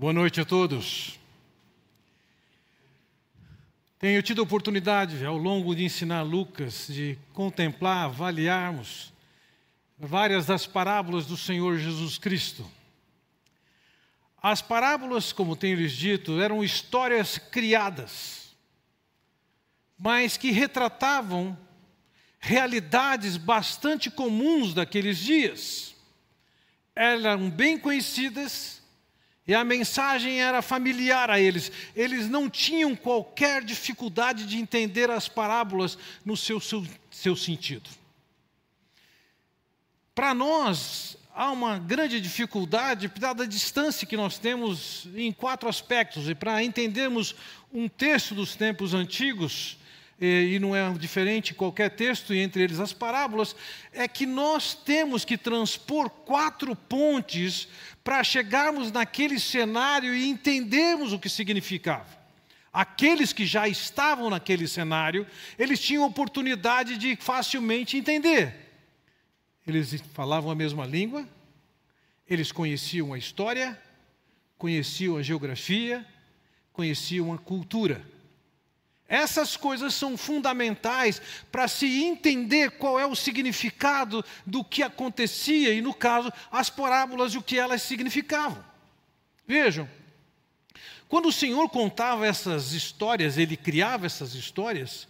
Boa noite a todos. Tenho tido a oportunidade, ao longo de ensinar Lucas, de contemplar, avaliarmos várias das parábolas do Senhor Jesus Cristo. As parábolas, como tenho lhes dito, eram histórias criadas, mas que retratavam realidades bastante comuns daqueles dias. Eram bem conhecidas e a mensagem era familiar a eles. Eles não tinham qualquer dificuldade de entender as parábolas no seu, seu, seu sentido. Para nós, há uma grande dificuldade, dada a distância que nós temos em quatro aspectos. E para entendermos um texto dos tempos antigos, e não é diferente qualquer texto, e entre eles as parábolas, é que nós temos que transpor quatro pontes para chegarmos naquele cenário e entendermos o que significava. Aqueles que já estavam naquele cenário, eles tinham oportunidade de facilmente entender. Eles falavam a mesma língua, eles conheciam a história, conheciam a geografia, conheciam a cultura. Essas coisas são fundamentais para se entender qual é o significado do que acontecia e, no caso, as parábolas e o que elas significavam. Vejam, quando o Senhor contava essas histórias, ele criava essas histórias,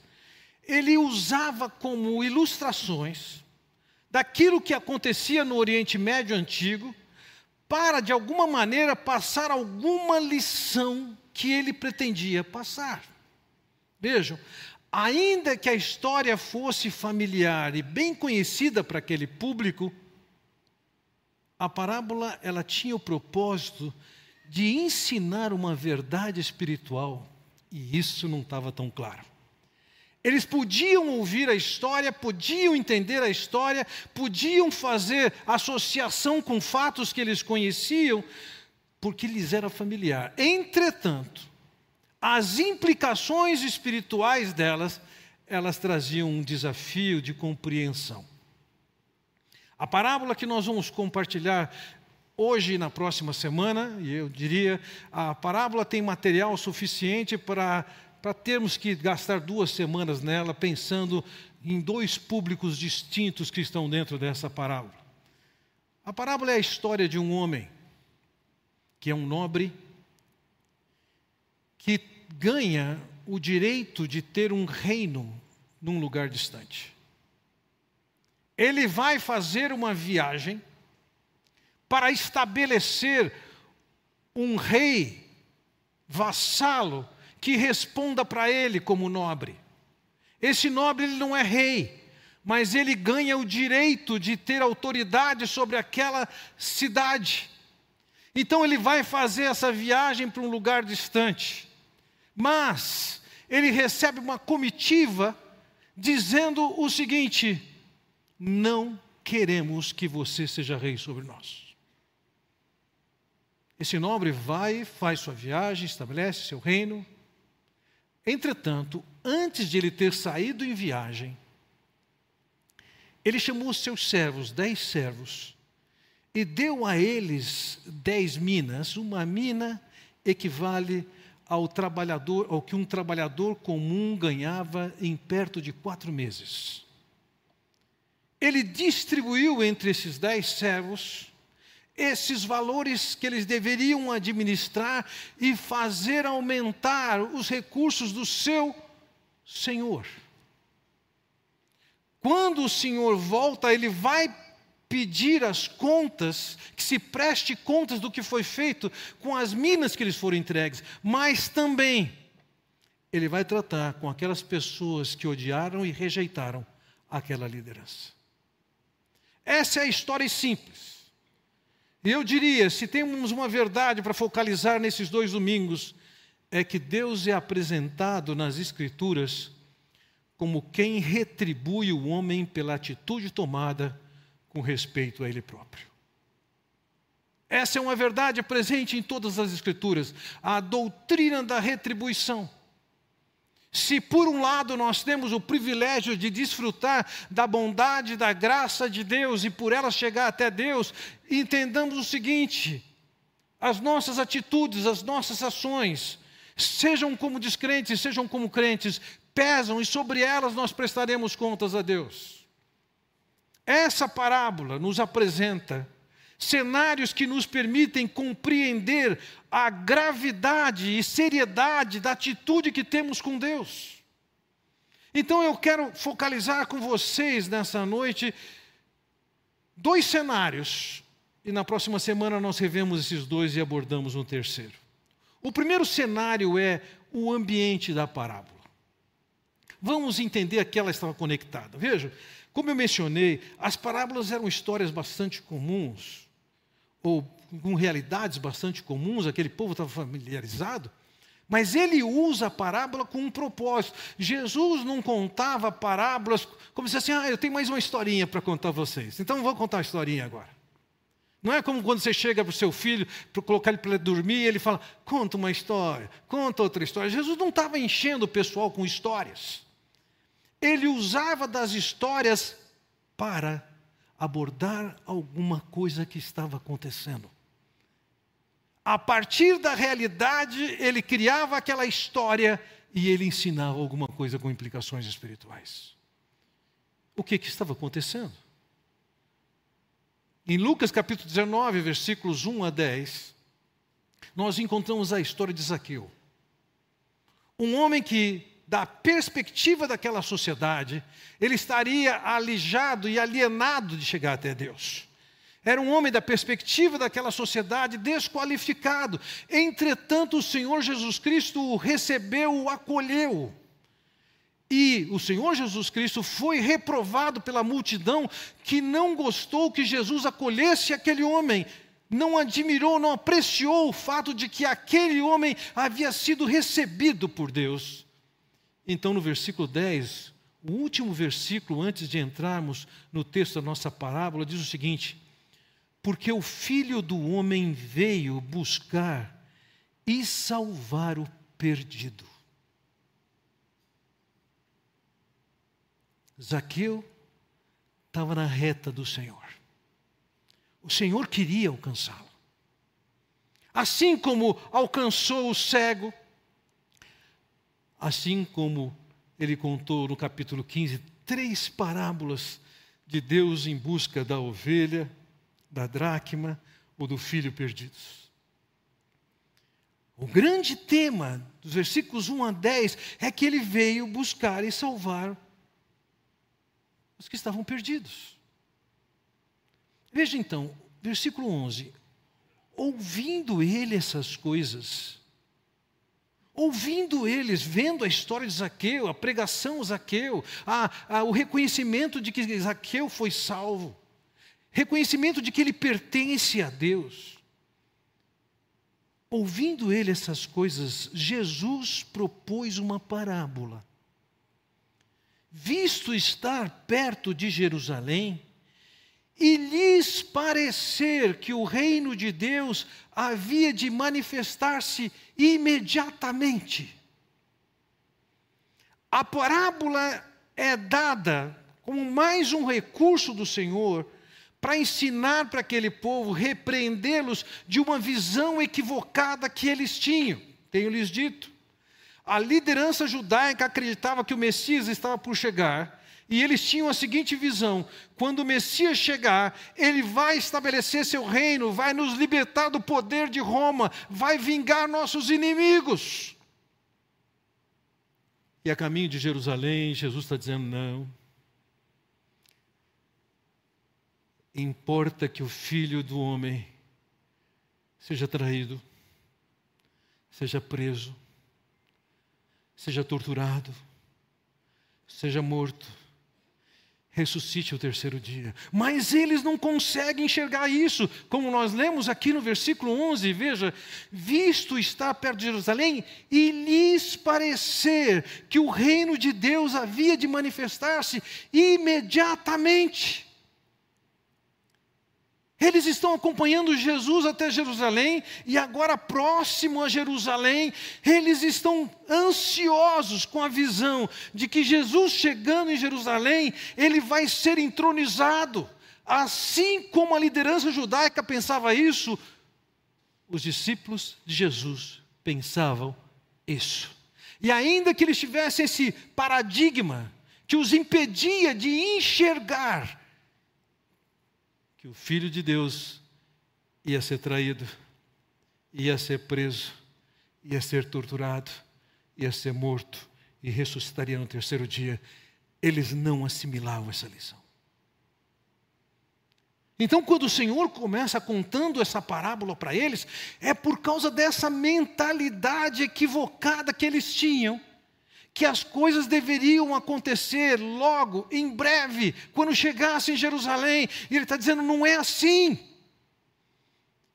ele usava como ilustrações daquilo que acontecia no Oriente Médio antigo, para de alguma maneira passar alguma lição que ele pretendia passar. Vejam, ainda que a história fosse familiar e bem conhecida para aquele público, a parábola ela tinha o propósito de ensinar uma verdade espiritual, e isso não estava tão claro. Eles podiam ouvir a história, podiam entender a história, podiam fazer associação com fatos que eles conheciam, porque lhes era familiar. Entretanto, as implicações espirituais delas, elas traziam um desafio de compreensão. A parábola que nós vamos compartilhar hoje e na próxima semana, e eu diria, a parábola tem material suficiente para, para termos que gastar duas semanas nela, pensando em dois públicos distintos que estão dentro dessa parábola. A parábola é a história de um homem que é um nobre que ganha o direito de ter um reino num lugar distante. Ele vai fazer uma viagem para estabelecer um rei vassalo que responda para ele como nobre. Esse nobre ele não é rei, mas ele ganha o direito de ter autoridade sobre aquela cidade. Então ele vai fazer essa viagem para um lugar distante. Mas ele recebe uma comitiva dizendo o seguinte: não queremos que você seja rei sobre nós. Esse nobre vai, faz sua viagem, estabelece seu reino. Entretanto, antes de ele ter saído em viagem, ele chamou seus servos, dez servos, e deu a eles dez minas. Uma mina equivale ao trabalhador, ao que um trabalhador comum ganhava em perto de quatro meses. Ele distribuiu entre esses dez servos esses valores que eles deveriam administrar e fazer aumentar os recursos do seu senhor. Quando o senhor volta, ele vai pedir as contas, que se preste contas do que foi feito com as minas que lhes foram entregues, mas também ele vai tratar com aquelas pessoas que odiaram e rejeitaram aquela liderança. Essa é a história simples. E eu diria, se temos uma verdade para focalizar nesses dois domingos, é que Deus é apresentado nas Escrituras como quem retribui o homem pela atitude tomada com respeito a Ele próprio. Essa é uma verdade presente em todas as Escrituras, a doutrina da retribuição. Se por um lado nós temos o privilégio de desfrutar da bondade, da graça de Deus e por ela chegar até Deus, entendamos o seguinte: as nossas atitudes, as nossas ações, sejam como descrentes, sejam como crentes, pesam e sobre elas nós prestaremos contas a Deus. Essa parábola nos apresenta cenários que nos permitem compreender a gravidade e seriedade da atitude que temos com Deus. Então eu quero focalizar com vocês nessa noite dois cenários, e na próxima semana nós revemos esses dois e abordamos um terceiro. O primeiro cenário é o ambiente da parábola. Vamos entender que ela estava conectada. Veja, como eu mencionei, as parábolas eram histórias bastante comuns ou com realidades bastante comuns, aquele povo estava familiarizado, mas ele usa a parábola com um propósito. Jesus não contava parábolas como se assim, ah, eu tenho mais uma historinha para contar a vocês. Então vou contar uma historinha agora. Não é como quando você chega para o seu filho, para colocar ele para dormir, e ele fala, conta uma história, conta outra história. Jesus não estava enchendo o pessoal com histórias. Ele usava das histórias para abordar alguma coisa que estava acontecendo. A partir da realidade, ele criava aquela história e ele ensinava alguma coisa com implicações espirituais. O que, que estava acontecendo? Em Lucas capítulo 19, versículos 1 a 10, nós encontramos a história de Zaqueu. Um homem que da perspectiva daquela sociedade, ele estaria alijado e alienado de chegar até Deus. Era um homem da perspectiva daquela sociedade desqualificado. Entretanto, o Senhor Jesus Cristo o recebeu, o acolheu. E o Senhor Jesus Cristo foi reprovado pela multidão que não gostou que Jesus acolhesse aquele homem, não admirou, não apreciou o fato de que aquele homem havia sido recebido por Deus. Então, no versículo 10, o último versículo, antes de entrarmos no texto da nossa parábola, diz o seguinte: Porque o filho do homem veio buscar e salvar o perdido. Zaqueu estava na reta do Senhor. O Senhor queria alcançá-lo. Assim como alcançou o cego, Assim como ele contou no capítulo 15 três parábolas de Deus em busca da ovelha, da dracma ou do filho perdidos. O grande tema dos versículos 1 a 10 é que ele veio buscar e salvar os que estavam perdidos. Veja então, versículo 11: Ouvindo ele essas coisas, ouvindo eles, vendo a história de Zaqueu, a pregação de Zaqueu, a, a, o reconhecimento de que Zaqueu foi salvo, reconhecimento de que ele pertence a Deus. Ouvindo ele essas coisas, Jesus propôs uma parábola. Visto estar perto de Jerusalém, e lhes parecer que o reino de Deus havia de manifestar-se imediatamente. A parábola é dada como mais um recurso do Senhor para ensinar para aquele povo, repreendê-los de uma visão equivocada que eles tinham. Tenho lhes dito. A liderança judaica acreditava que o Messias estava por chegar e eles tinham a seguinte visão: quando o Messias chegar, ele vai estabelecer seu reino, vai nos libertar do poder de Roma, vai vingar nossos inimigos. E a caminho de Jerusalém, Jesus está dizendo: não. Importa que o filho do homem seja traído, seja preso, seja torturado, seja morto ressuscite ao terceiro dia. Mas eles não conseguem enxergar isso, como nós lemos aqui no versículo 11, veja: visto está perto de Jerusalém e lhes parecer que o reino de Deus havia de manifestar-se imediatamente. Eles estão acompanhando Jesus até Jerusalém e agora próximo a Jerusalém, eles estão ansiosos com a visão de que Jesus chegando em Jerusalém, ele vai ser entronizado. Assim como a liderança judaica pensava isso, os discípulos de Jesus pensavam isso. E ainda que eles tivessem esse paradigma que os impedia de enxergar que o Filho de Deus ia ser traído, ia ser preso, ia ser torturado, ia ser morto e ressuscitaria no terceiro dia, eles não assimilavam essa lição. Então, quando o Senhor começa contando essa parábola para eles, é por causa dessa mentalidade equivocada que eles tinham, que as coisas deveriam acontecer logo, em breve, quando chegasse em Jerusalém. E ele está dizendo: não é assim.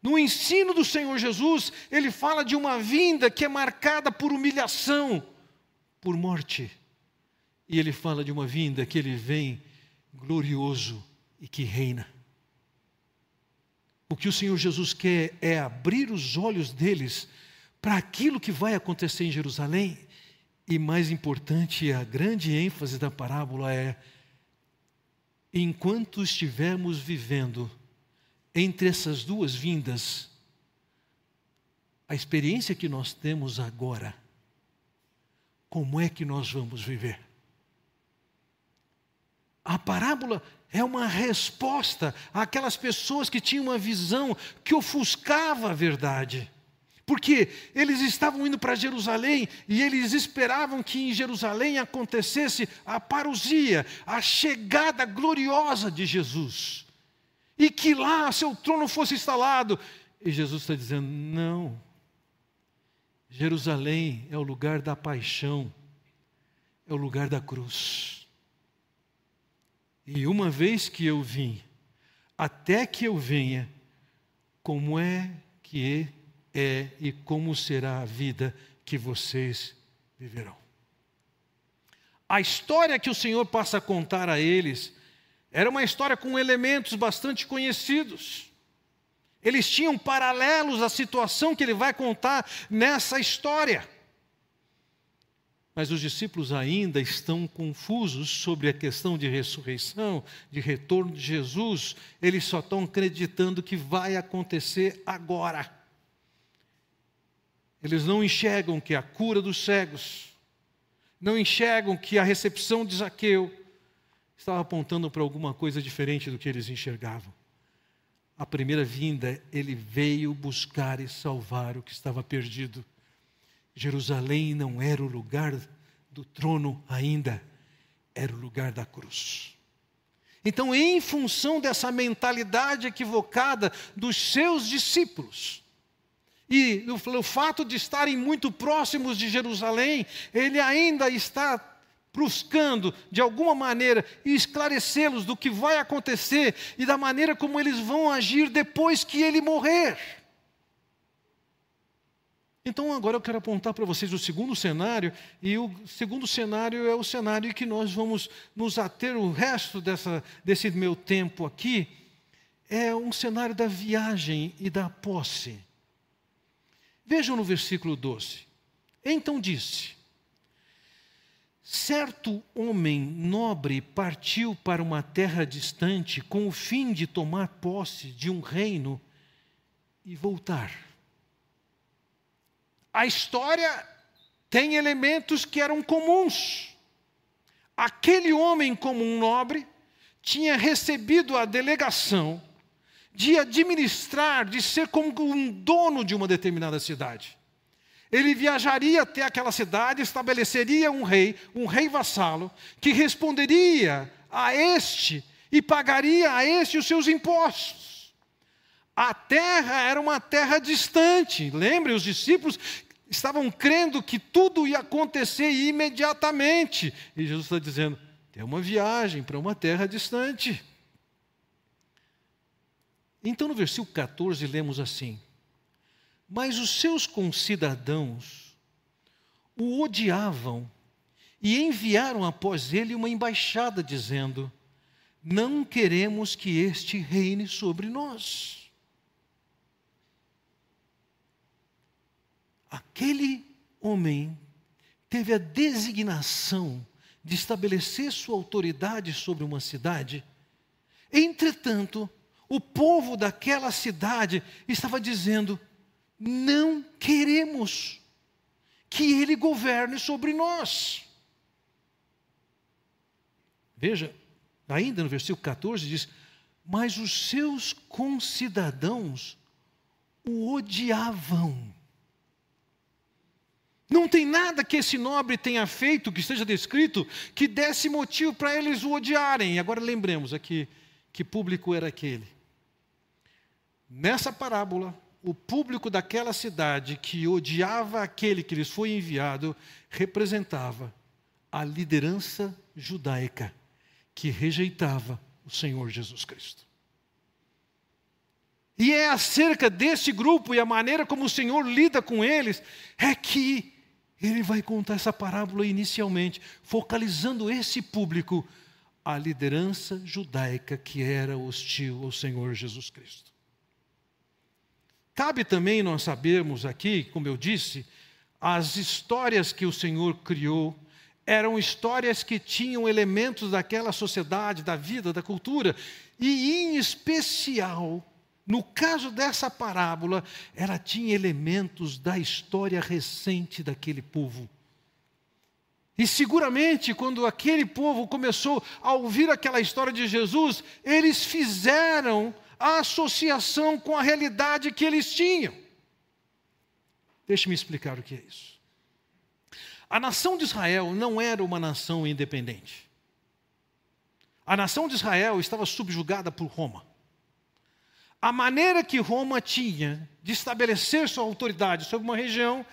No ensino do Senhor Jesus, ele fala de uma vinda que é marcada por humilhação, por morte. E ele fala de uma vinda que ele vem glorioso e que reina. O que o Senhor Jesus quer é abrir os olhos deles para aquilo que vai acontecer em Jerusalém. E mais importante, a grande ênfase da parábola é: enquanto estivermos vivendo entre essas duas vindas, a experiência que nós temos agora, como é que nós vamos viver? A parábola é uma resposta àquelas pessoas que tinham uma visão que ofuscava a verdade. Porque eles estavam indo para Jerusalém e eles esperavam que em Jerusalém acontecesse a parousia, a chegada gloriosa de Jesus. E que lá seu trono fosse instalado. E Jesus está dizendo: não. Jerusalém é o lugar da paixão, é o lugar da cruz. E uma vez que eu vim, até que eu venha, como é que é e como será a vida que vocês viverão. A história que o Senhor passa a contar a eles era uma história com elementos bastante conhecidos. Eles tinham paralelos à situação que ele vai contar nessa história. Mas os discípulos ainda estão confusos sobre a questão de ressurreição, de retorno de Jesus. Eles só estão acreditando que vai acontecer agora. Eles não enxergam que a cura dos cegos, não enxergam que a recepção de Zaqueu estava apontando para alguma coisa diferente do que eles enxergavam. A primeira vinda, ele veio buscar e salvar o que estava perdido. Jerusalém não era o lugar do trono ainda, era o lugar da cruz. Então, em função dessa mentalidade equivocada dos seus discípulos, e o, fato de estarem muito próximos de Jerusalém, ele ainda está buscando, de alguma maneira, esclarecê-los do que vai acontecer e da maneira como eles vão agir depois que ele morrer. Então agora eu quero apontar para vocês o segundo cenário, e o segundo cenário é o cenário que nós vamos nos ater o resto dessa, desse meu tempo aqui, é um cenário da viagem e da posse. Vejam no versículo 12. Então disse: Certo homem nobre partiu para uma terra distante com o fim de tomar posse de um reino e voltar. A história tem elementos que eram comuns. Aquele homem comum nobre tinha recebido a delegação de administrar, de ser como um dono de uma determinada cidade. Ele viajaria até aquela cidade, estabeleceria um rei, um rei vassalo, que responderia a este e pagaria a este os seus impostos. A terra era uma terra distante. Lembre, os discípulos estavam crendo que tudo ia acontecer imediatamente. E Jesus está dizendo: tem uma viagem para uma terra distante. Então, no versículo 14, lemos assim: Mas os seus concidadãos o odiavam e enviaram após ele uma embaixada, dizendo: Não queremos que este reine sobre nós. aquele homem teve a designação de estabelecer sua autoridade sobre uma cidade. Entretanto, o povo daquela cidade estava dizendo: não queremos que ele governe sobre nós. Veja, ainda no versículo 14 diz: Mas os seus concidadãos o odiavam. Não tem nada que esse nobre tenha feito, que esteja descrito, que desse motivo para eles o odiarem. E agora lembremos aqui que público era aquele. Nessa parábola, o público daquela cidade que odiava aquele que lhes foi enviado representava a liderança judaica que rejeitava o Senhor Jesus Cristo. E é acerca desse grupo e a maneira como o Senhor lida com eles é que ele vai contar essa parábola inicialmente, focalizando esse público, a liderança judaica que era hostil ao Senhor Jesus Cristo. Cabe também nós sabermos aqui, como eu disse, as histórias que o Senhor criou eram histórias que tinham elementos daquela sociedade, da vida, da cultura, e em especial no caso dessa parábola, ela tinha elementos da história recente daquele povo. E seguramente, quando aquele povo começou a ouvir aquela história de Jesus, eles fizeram a associação com a realidade que eles tinham. Deixe-me explicar o que é isso. A nação de Israel não era uma nação independente. A nação de Israel estava subjugada por Roma a maneira que Roma tinha de estabelecer sua autoridade sobre uma região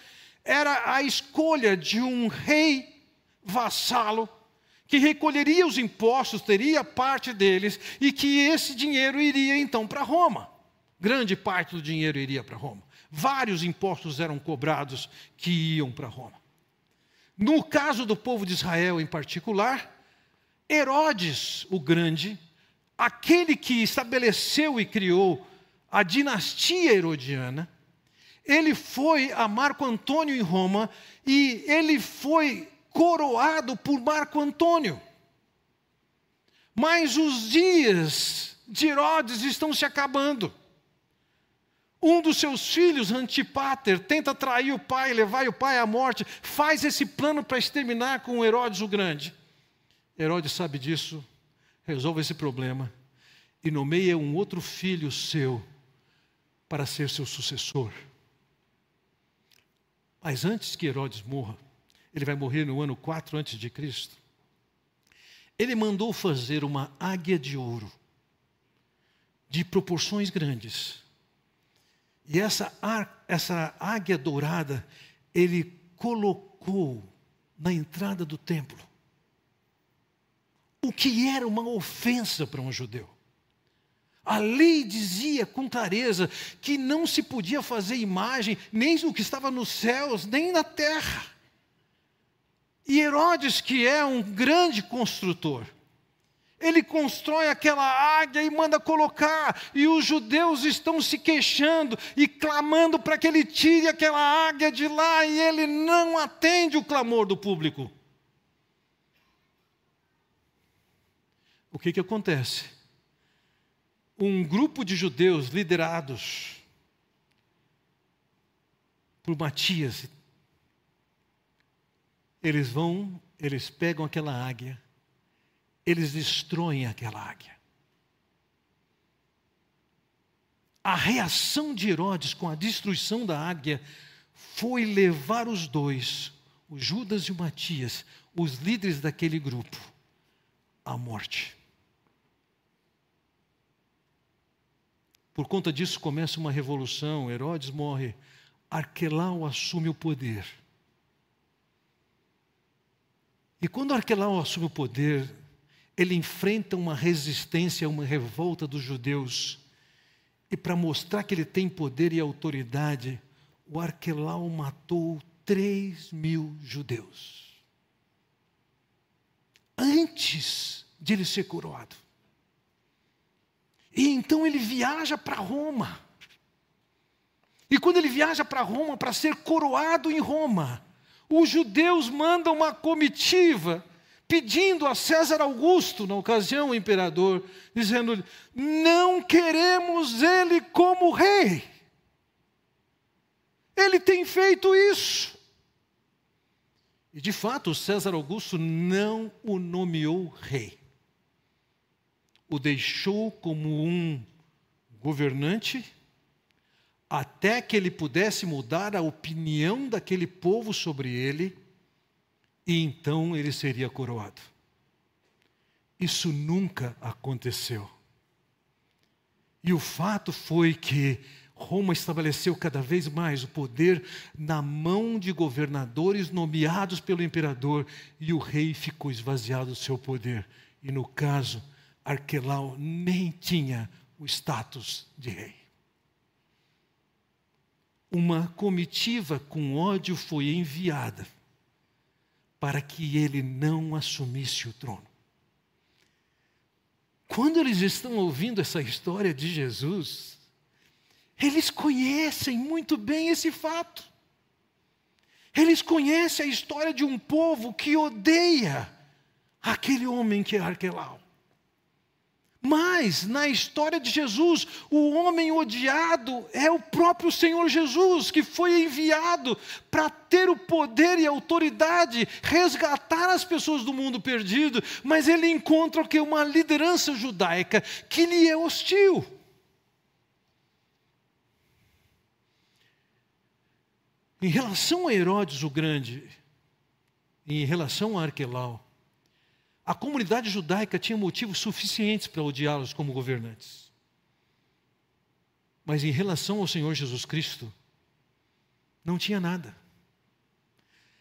era a escolha de um rei vassalo que recolheria os impostos, teria parte deles e que esse dinheiro iria então para Roma. Grande parte do dinheiro iria para Roma. Vários impostos eram cobrados que iam para Roma. No caso do povo de Israel em particular, Herodes o Grande aquele que estabeleceu e criou a dinastia herodiana, ele foi a Marco Antônio em Roma e ele foi coroado por Marco Antônio. Mas os dias de Herodes estão se acabando. Um dos seus filhos, Antipater, tenta trair o pai, levar o pai à morte, faz esse plano para exterminar com Herodes o Grande. Herodes sabe disso, resolve esse problema e nomeia um outro filho seu para ser seu sucessor. Mas antes que Herodes morra, ele vai morrer no ano 4 antes de Cristo. Ele mandou fazer uma águia de ouro de proporções grandes. E essa, essa águia dourada ele colocou na entrada do templo. O que era uma ofensa para um judeu. A lei dizia com clareza que não se podia fazer imagem nem do que estava nos céus, nem na terra. E Herodes, que é um grande construtor, ele constrói aquela águia e manda colocar, e os judeus estão se queixando e clamando para que ele tire aquela águia de lá, e ele não atende o clamor do público. O que, que acontece? Um grupo de judeus liderados por Matias, eles vão, eles pegam aquela águia, eles destroem aquela águia. A reação de Herodes com a destruição da águia foi levar os dois, o Judas e o Matias, os líderes daquele grupo, à morte. Por conta disso começa uma revolução, Herodes morre, Arquelau assume o poder. E quando Arquelau assume o poder, ele enfrenta uma resistência, uma revolta dos judeus. E para mostrar que ele tem poder e autoridade, o Arquelau matou 3 mil judeus. Antes de ele ser coroado. E então ele viaja para Roma. E quando ele viaja para Roma para ser coroado em Roma, os judeus mandam uma comitiva pedindo a César Augusto, na ocasião o imperador, dizendo: Não queremos ele como rei. Ele tem feito isso. E de fato, César Augusto não o nomeou rei. O deixou como um governante até que ele pudesse mudar a opinião daquele povo sobre ele, e então ele seria coroado. Isso nunca aconteceu. E o fato foi que Roma estabeleceu cada vez mais o poder na mão de governadores nomeados pelo imperador, e o rei ficou esvaziado do seu poder. E no caso, Arquelau nem tinha o status de rei uma comitiva com ódio foi enviada para que ele não assumisse o trono. Quando eles estão ouvindo essa história de Jesus, eles conhecem muito bem esse fato. Eles conhecem a história de um povo que odeia aquele homem que é Arquelau. Mas na história de Jesus, o homem odiado é o próprio Senhor Jesus, que foi enviado para ter o poder e a autoridade, resgatar as pessoas do mundo perdido, mas ele encontra que uma liderança judaica que lhe é hostil. Em relação a Herodes o Grande, em relação a Arquelau, a comunidade judaica tinha motivos suficientes para odiá-los como governantes. Mas em relação ao Senhor Jesus Cristo, não tinha nada.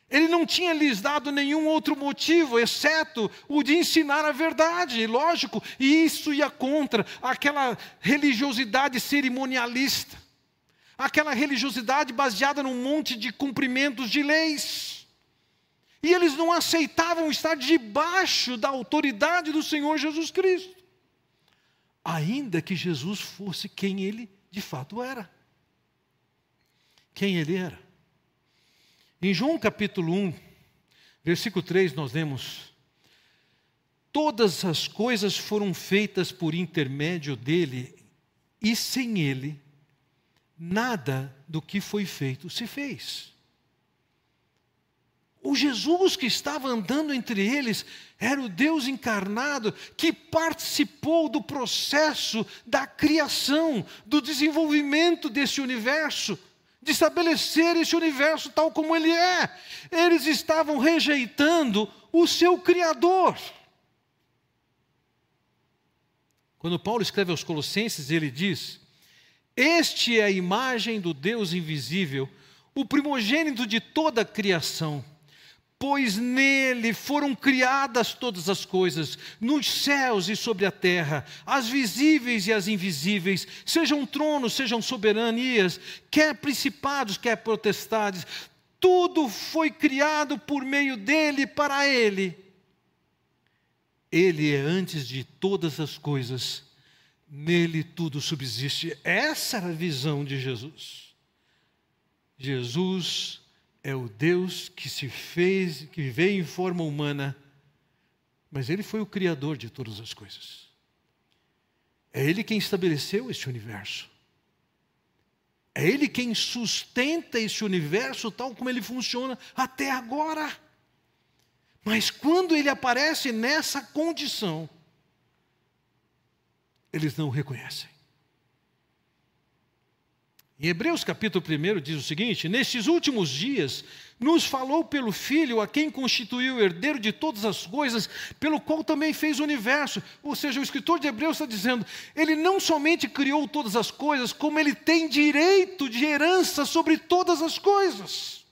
Ele não tinha lhes dado nenhum outro motivo, exceto o de ensinar a verdade, lógico, e isso ia contra aquela religiosidade cerimonialista, aquela religiosidade baseada num monte de cumprimentos de leis. E eles não aceitavam estar debaixo da autoridade do Senhor Jesus Cristo, ainda que Jesus fosse quem ele de fato era. Quem ele era. Em João capítulo 1, versículo 3, nós lemos: Todas as coisas foram feitas por intermédio dele, e sem ele, nada do que foi feito se fez. O Jesus que estava andando entre eles era o Deus encarnado que participou do processo da criação, do desenvolvimento desse universo, de estabelecer esse universo tal como ele é. Eles estavam rejeitando o seu Criador. Quando Paulo escreve aos Colossenses, ele diz: Este é a imagem do Deus invisível, o primogênito de toda a criação pois nele foram criadas todas as coisas, nos céus e sobre a terra, as visíveis e as invisíveis, sejam tronos, sejam soberanias, quer principados, quer potestades, tudo foi criado por meio dele para ele. Ele é antes de todas as coisas, nele tudo subsiste. Essa era a visão de Jesus. Jesus é o Deus que se fez, que veio em forma humana, mas Ele foi o Criador de todas as coisas. É Ele quem estabeleceu este universo. É Ele quem sustenta esse universo tal como ele funciona até agora. Mas quando ele aparece nessa condição, eles não o reconhecem. Em Hebreus capítulo 1 diz o seguinte: Nestes últimos dias, nos falou pelo Filho, a quem constituiu herdeiro de todas as coisas, pelo qual também fez o universo. Ou seja, o escritor de Hebreus está dizendo: Ele não somente criou todas as coisas, como ele tem direito de herança sobre todas as coisas.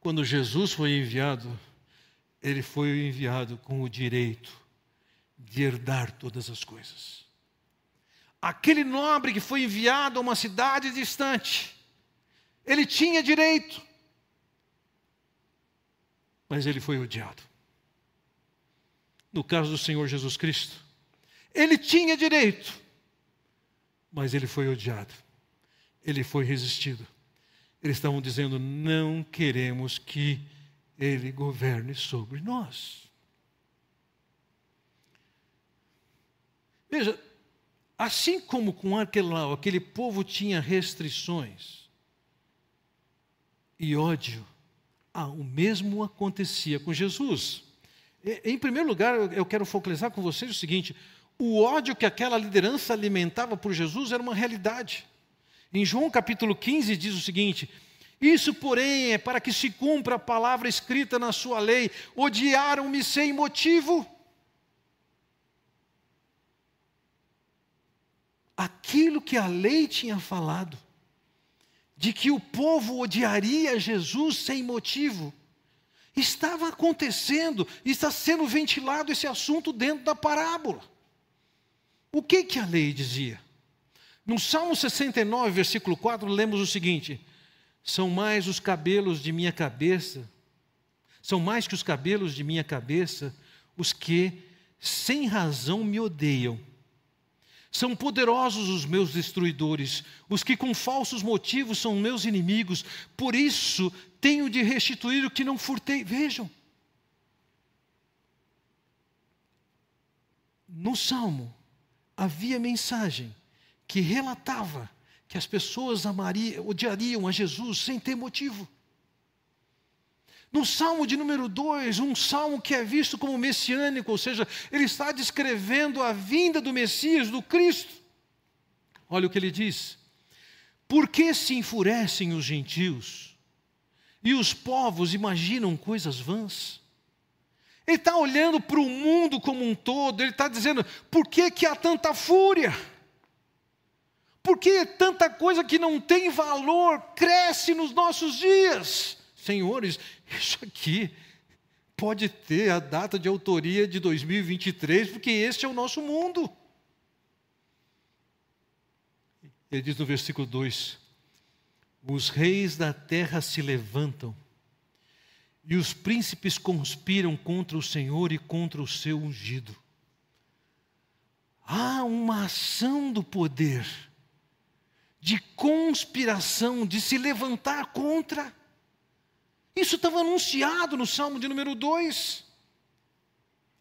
Quando Jesus foi enviado, ele foi enviado com o direito de herdar todas as coisas aquele nobre que foi enviado a uma cidade distante, ele tinha direito, mas ele foi odiado. No caso do Senhor Jesus Cristo, ele tinha direito, mas ele foi odiado, ele foi resistido. Eles estavam dizendo: não queremos que ele governe sobre nós. Veja, Assim como com aquele, aquele povo tinha restrições e ódio, ah, o mesmo acontecia com Jesus. Em primeiro lugar, eu quero focalizar com vocês o seguinte: o ódio que aquela liderança alimentava por Jesus era uma realidade. Em João capítulo 15 diz o seguinte: Isso, porém, é para que se cumpra a palavra escrita na sua lei: odiaram-me sem motivo. Aquilo que a lei tinha falado, de que o povo odiaria Jesus sem motivo, estava acontecendo, está sendo ventilado esse assunto dentro da parábola. O que, que a lei dizia? No Salmo 69, versículo 4, lemos o seguinte: São mais os cabelos de minha cabeça, são mais que os cabelos de minha cabeça, os que sem razão me odeiam. São poderosos os meus destruidores, os que com falsos motivos são meus inimigos, por isso tenho de restituir o que não furtei. Vejam. No Salmo havia mensagem que relatava que as pessoas amariam, odiariam a Jesus sem ter motivo. No Salmo de número 2, um salmo que é visto como messiânico, ou seja, ele está descrevendo a vinda do Messias, do Cristo. Olha o que ele diz: Por que se enfurecem os gentios e os povos imaginam coisas vãs? Ele está olhando para o mundo como um todo, ele está dizendo: por que, que há tanta fúria? Por que tanta coisa que não tem valor cresce nos nossos dias? Senhores, isso aqui pode ter a data de autoria de 2023, porque este é o nosso mundo. Ele diz no versículo 2: Os reis da terra se levantam, e os príncipes conspiram contra o Senhor e contra o seu ungido. Há uma ação do poder, de conspiração, de se levantar contra. Isso estava anunciado no Salmo de número 2.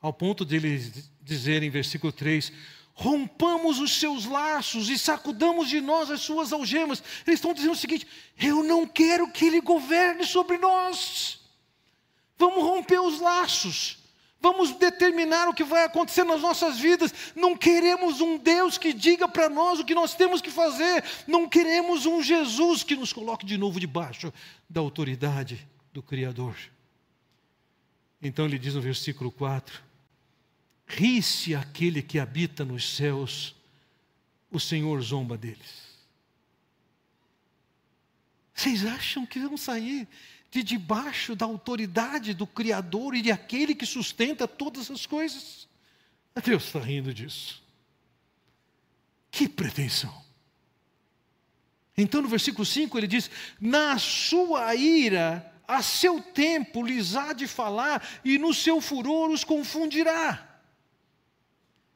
Ao ponto de ele dizer em versículo 3: rompamos os seus laços e sacudamos de nós as suas algemas. Eles estão dizendo o seguinte: eu não quero que ele governe sobre nós. Vamos romper os laços. Vamos determinar o que vai acontecer nas nossas vidas. Não queremos um Deus que diga para nós o que nós temos que fazer. Não queremos um Jesus que nos coloque de novo debaixo da autoridade do Criador. Então ele diz no versículo 4: Ri-se aquele que habita nos céus, o Senhor zomba deles. Vocês acham que vão sair de debaixo da autoridade do Criador e de aquele que sustenta todas as coisas? Deus está rindo disso. Que pretensão. Então no versículo 5 ele diz: Na sua ira a seu tempo lhes há de falar, e no seu furor os confundirá.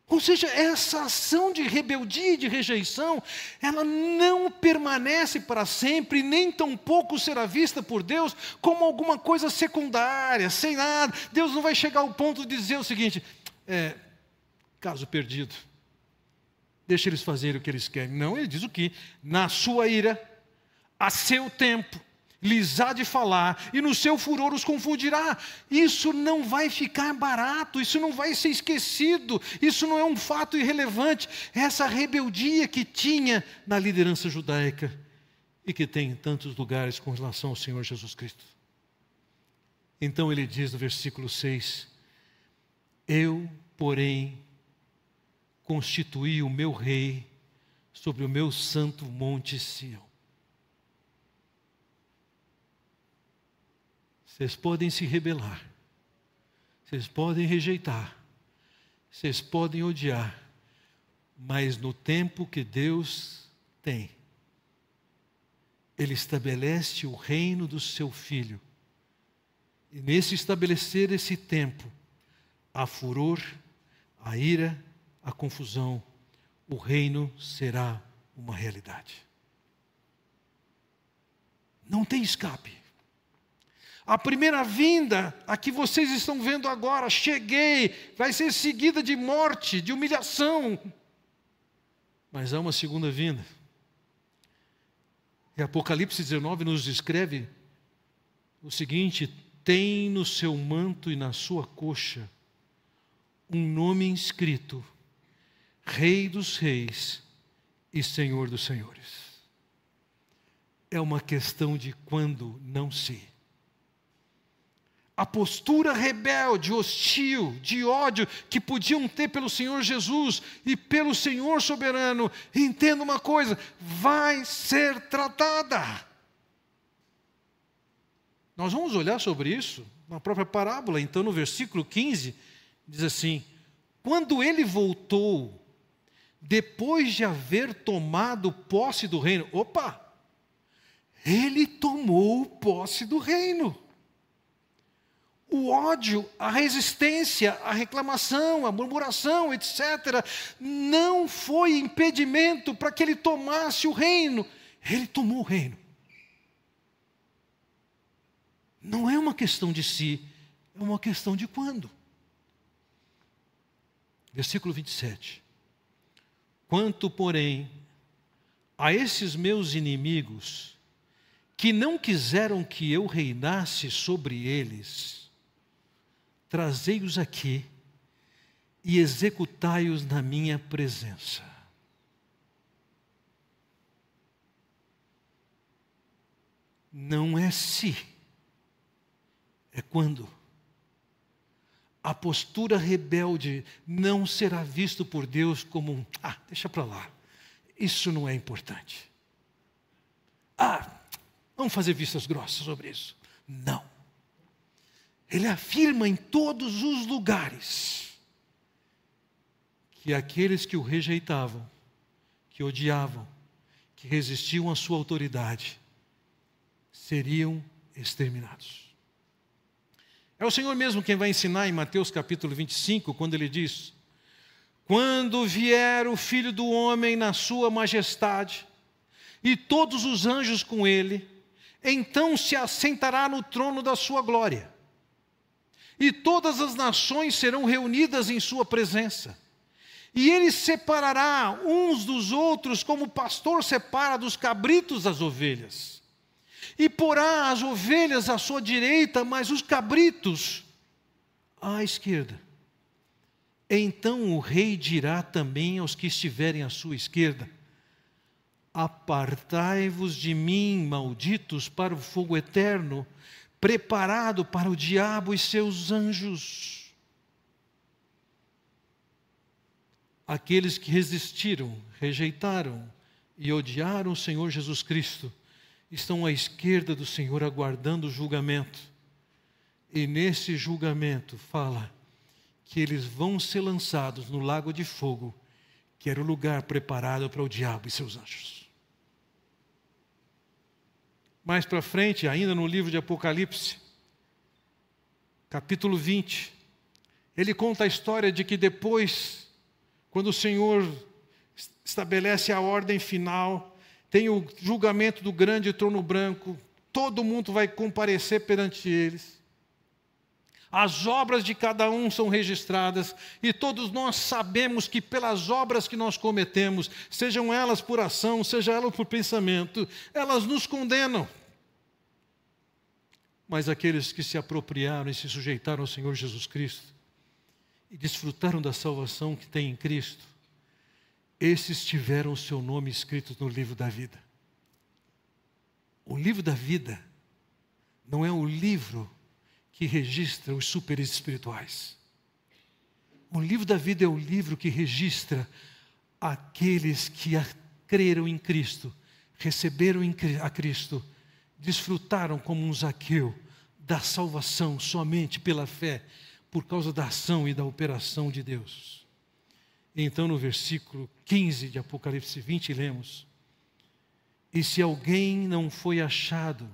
Ou seja, essa ação de rebeldia e de rejeição, ela não permanece para sempre, nem tampouco será vista por Deus como alguma coisa secundária, sem nada. Deus não vai chegar ao ponto de dizer o seguinte: é, caso perdido, deixa eles fazerem o que eles querem. Não, ele diz o que? Na sua ira, a seu tempo, lhes há de falar, e no seu furor os confundirá. Isso não vai ficar barato, isso não vai ser esquecido, isso não é um fato irrelevante. Essa rebeldia que tinha na liderança judaica e que tem em tantos lugares com relação ao Senhor Jesus Cristo. Então ele diz no versículo 6: Eu, porém, constituí o meu rei sobre o meu santo monte Sião. Vocês podem se rebelar, vocês podem rejeitar, vocês podem odiar, mas no tempo que Deus tem, Ele estabelece o reino do seu filho. E nesse estabelecer esse tempo, a furor, a ira, a confusão, o reino será uma realidade. Não tem escape. A primeira vinda, a que vocês estão vendo agora, cheguei, vai ser seguida de morte, de humilhação. mas há uma segunda vinda. E Apocalipse 19 nos descreve o seguinte: tem no seu manto e na sua coxa um nome inscrito: Rei dos Reis e Senhor dos Senhores. É uma questão de quando, não se a postura rebelde, hostil, de ódio que podiam ter pelo Senhor Jesus e pelo Senhor soberano, entenda uma coisa: vai ser tratada. Nós vamos olhar sobre isso na própria parábola, então, no versículo 15, diz assim: Quando ele voltou, depois de haver tomado posse do reino, opa, ele tomou posse do reino o ódio, a resistência, a reclamação, a murmuração, etc., não foi impedimento para que ele tomasse o reino. Ele tomou o reino. Não é uma questão de si, é uma questão de quando. Versículo 27. Quanto, porém, a esses meus inimigos, que não quiseram que eu reinasse sobre eles, trazei-os aqui e executai-os na minha presença. Não é se, é quando. A postura rebelde não será visto por Deus como um, ah, deixa para lá, isso não é importante. Ah, vamos fazer vistas grossas sobre isso. Não. Ele afirma em todos os lugares que aqueles que o rejeitavam, que odiavam, que resistiam à sua autoridade, seriam exterminados. É o Senhor mesmo quem vai ensinar em Mateus capítulo 25, quando ele diz: Quando vier o filho do homem na sua majestade, e todos os anjos com ele, então se assentará no trono da sua glória e todas as nações serão reunidas em Sua presença. E Ele separará uns dos outros, como o pastor separa dos cabritos as ovelhas. E porá as ovelhas à sua direita, mas os cabritos à esquerda. Então o rei dirá também aos que estiverem à sua esquerda: Apartai-vos de mim, malditos, para o fogo eterno preparado para o diabo e seus anjos. Aqueles que resistiram, rejeitaram e odiaram o Senhor Jesus Cristo estão à esquerda do Senhor aguardando o julgamento. E nesse julgamento fala que eles vão ser lançados no lago de fogo, que era o lugar preparado para o diabo e seus anjos. Mais para frente, ainda no livro de Apocalipse, capítulo 20, ele conta a história de que depois, quando o Senhor estabelece a ordem final, tem o julgamento do grande trono branco, todo mundo vai comparecer perante eles. As obras de cada um são registradas e todos nós sabemos que pelas obras que nós cometemos, sejam elas por ação, seja elas por pensamento, elas nos condenam. Mas aqueles que se apropriaram e se sujeitaram ao Senhor Jesus Cristo e desfrutaram da salvação que tem em Cristo, esses tiveram o seu nome escrito no livro da vida. O livro da vida não é o livro que registra os superes espirituais. O livro da vida é o livro que registra aqueles que creram em Cristo, receberam a Cristo, desfrutaram como um Zaqueu da salvação somente pela fé, por causa da ação e da operação de Deus. Então, no versículo 15 de Apocalipse 20, lemos: E se alguém não foi achado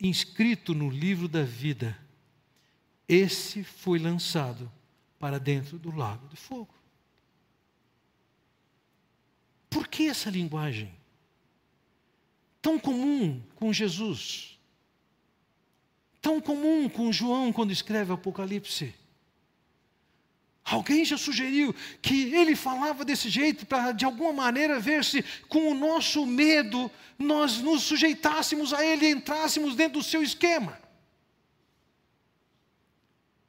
inscrito no livro da vida, esse foi lançado para dentro do lago de fogo. Por que essa linguagem tão comum com Jesus? Tão comum com João quando escreve Apocalipse? Alguém já sugeriu que ele falava desse jeito para, de alguma maneira, ver se com o nosso medo nós nos sujeitássemos a ele e entrássemos dentro do seu esquema.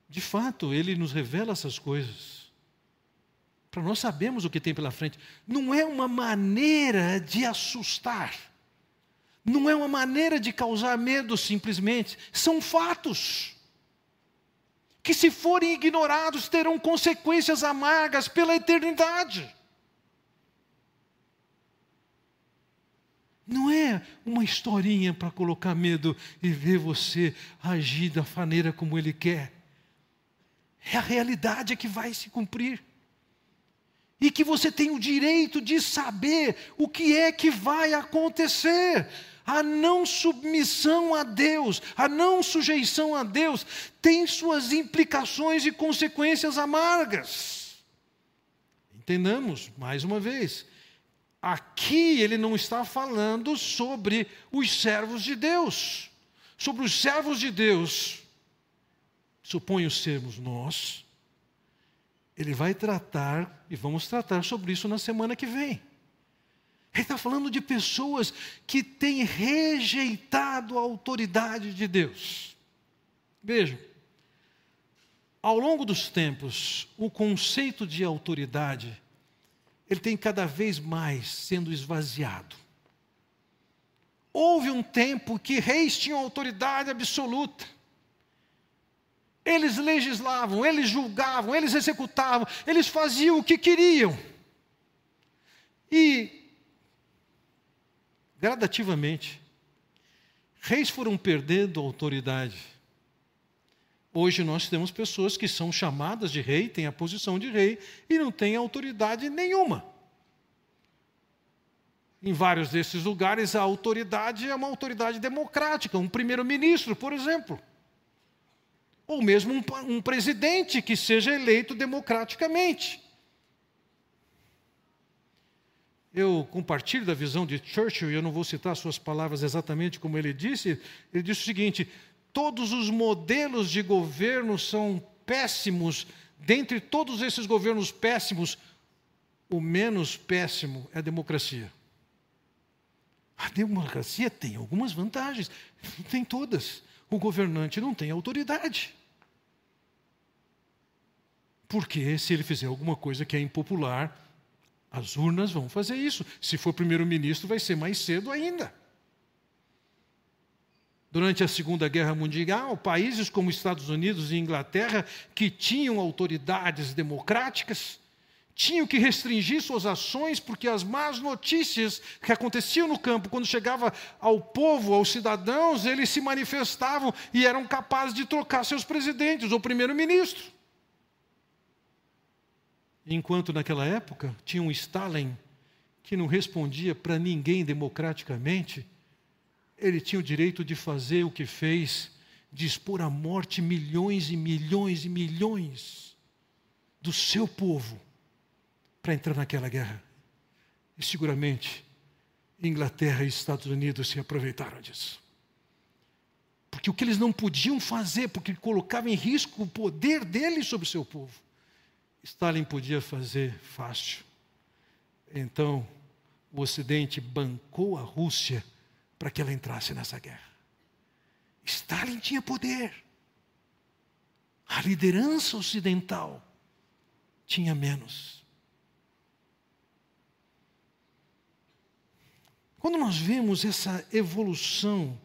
De fato, ele nos revela essas coisas. Para nós sabermos o que tem pela frente. Não é uma maneira de assustar. Não é uma maneira de causar medo simplesmente. São fatos que, se forem ignorados, terão consequências amargas pela eternidade. Não é uma historinha para colocar medo e ver você agir da maneira como ele quer. É a realidade que vai se cumprir. E que você tem o direito de saber o que é que vai acontecer. A não submissão a Deus, a não sujeição a Deus, tem suas implicações e consequências amargas. Entendamos, mais uma vez, aqui ele não está falando sobre os servos de Deus. Sobre os servos de Deus, suponho sermos nós, ele vai tratar, e vamos tratar sobre isso na semana que vem. Ele está falando de pessoas que têm rejeitado a autoridade de Deus. Veja, ao longo dos tempos, o conceito de autoridade ele tem cada vez mais sendo esvaziado. Houve um tempo que reis tinham autoridade absoluta. Eles legislavam, eles julgavam, eles executavam, eles faziam o que queriam. E gradativamente, reis foram perdendo autoridade. Hoje nós temos pessoas que são chamadas de rei, têm a posição de rei e não têm autoridade nenhuma. Em vários desses lugares, a autoridade é uma autoridade democrática, um primeiro-ministro, por exemplo. Ou mesmo um, um presidente que seja eleito democraticamente. Eu compartilho da visão de Churchill, e eu não vou citar suas palavras exatamente como ele disse. Ele disse o seguinte: todos os modelos de governo são péssimos. Dentre todos esses governos péssimos, o menos péssimo é a democracia. A democracia tem algumas vantagens, não tem todas. O governante não tem autoridade. Porque se ele fizer alguma coisa que é impopular, as urnas vão fazer isso. Se for primeiro-ministro, vai ser mais cedo ainda. Durante a Segunda Guerra Mundial, países como Estados Unidos e Inglaterra, que tinham autoridades democráticas, tinham que restringir suas ações porque as más notícias que aconteciam no campo, quando chegava ao povo, aos cidadãos, eles se manifestavam e eram capazes de trocar seus presidentes ou primeiro-ministro. Enquanto naquela época tinha um Stalin que não respondia para ninguém democraticamente, ele tinha o direito de fazer o que fez, de expor à morte milhões e milhões e milhões do seu povo para entrar naquela guerra. E seguramente Inglaterra e Estados Unidos se aproveitaram disso. Porque o que eles não podiam fazer, porque colocava em risco o poder deles sobre o seu povo, Stalin podia fazer fácil. Então, o Ocidente bancou a Rússia para que ela entrasse nessa guerra. Stalin tinha poder. A liderança ocidental tinha menos. Quando nós vemos essa evolução,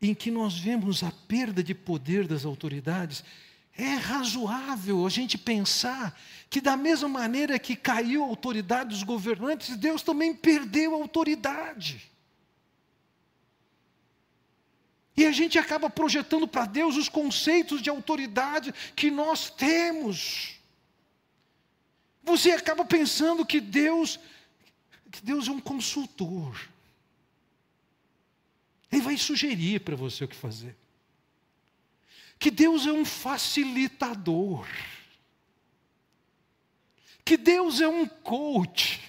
em que nós vemos a perda de poder das autoridades, é razoável a gente pensar que, da mesma maneira que caiu a autoridade dos governantes, Deus também perdeu a autoridade. E a gente acaba projetando para Deus os conceitos de autoridade que nós temos. Você acaba pensando que Deus, que Deus é um consultor. Ele vai sugerir para você o que fazer que Deus é um facilitador, que Deus é um coach.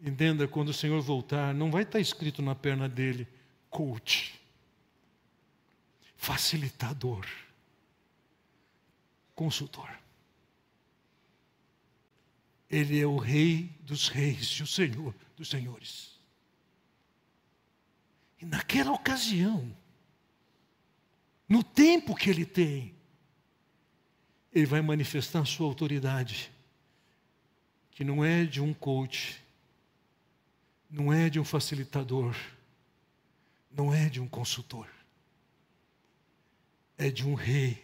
Entenda, quando o Senhor voltar, não vai estar escrito na perna dele, coach, facilitador. consultor. Ele é o Rei dos Reis e o Senhor dos Senhores. E naquela ocasião, no tempo que ele tem, ele vai manifestar sua autoridade, que não é de um coach, não é de um facilitador, não é de um consultor, é de um rei,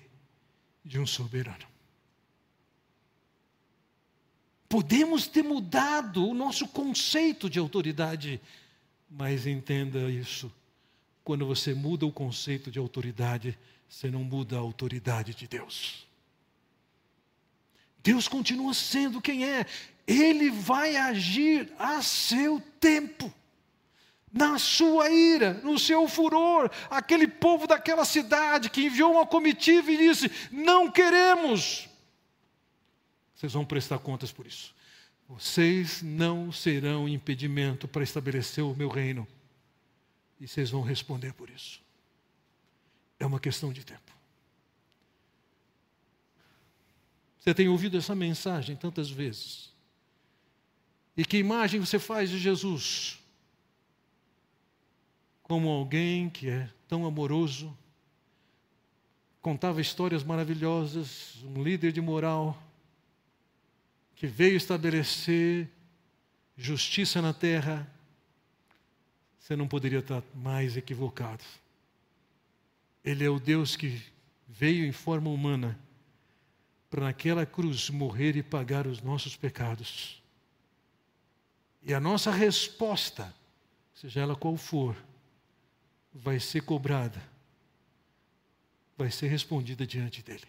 de um soberano. Podemos ter mudado o nosso conceito de autoridade, mas entenda isso: quando você muda o conceito de autoridade, você não muda a autoridade de Deus. Deus continua sendo quem é, Ele vai agir a seu tempo na sua ira, no seu furor, aquele povo daquela cidade que enviou uma comitiva e disse: Não queremos. Vocês vão prestar contas por isso. Vocês não serão impedimento para estabelecer o meu reino. E vocês vão responder por isso. É uma questão de tempo. Você tem ouvido essa mensagem tantas vezes. E que imagem você faz de Jesus? como alguém que é tão amoroso, contava histórias maravilhosas, um líder de moral, que veio estabelecer justiça na terra, você não poderia estar mais equivocado. Ele é o Deus que veio em forma humana para naquela cruz morrer e pagar os nossos pecados. E a nossa resposta, seja ela qual for, vai ser cobrada, vai ser respondida diante dele.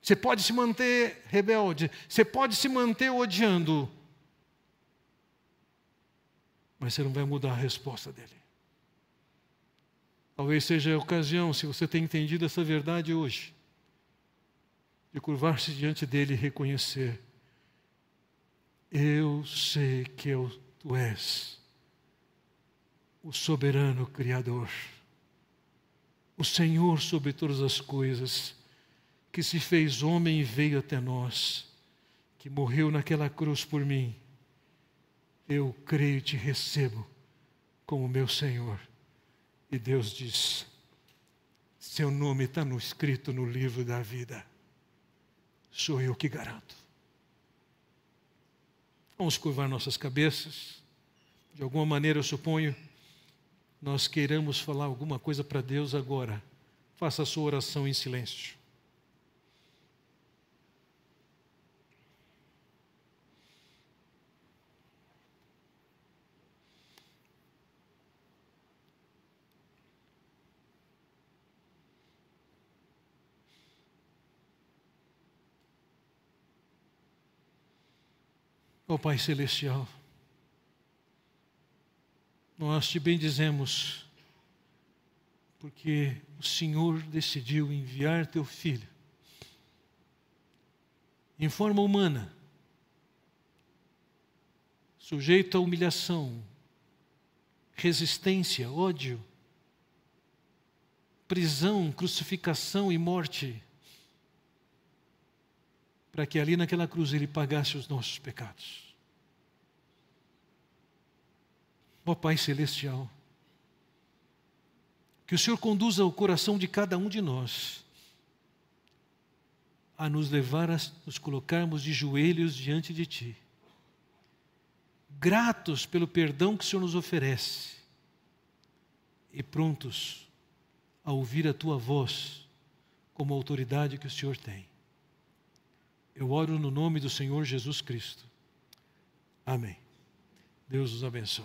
Você pode se manter rebelde, você pode se manter odiando, mas você não vai mudar a resposta dele. Talvez seja a ocasião, se você tem entendido essa verdade hoje, de curvar-se diante dele e reconhecer: Eu sei que eu, tu és o soberano Criador, o Senhor sobre todas as coisas, que se fez homem e veio até nós, que morreu naquela cruz por mim. Eu creio e te recebo como meu Senhor. E Deus diz: Seu nome está no, escrito no livro da vida. Sou eu que garanto. Vamos curvar nossas cabeças. De alguma maneira, eu suponho nós queiramos falar alguma coisa para Deus agora, faça a sua oração em silêncio. Ó Pai Celestial, nós te bendizemos, porque o Senhor decidiu enviar teu filho. Em forma humana, sujeito a humilhação, resistência, ódio, prisão, crucificação e morte, para que ali naquela cruz ele pagasse os nossos pecados. Ó Pai Celestial, que o Senhor conduza o coração de cada um de nós a nos levar a nos colocarmos de joelhos diante de Ti, gratos pelo perdão que o Senhor nos oferece e prontos a ouvir a Tua voz como autoridade que o Senhor tem. Eu oro no nome do Senhor Jesus Cristo. Amém. Deus os abençoe.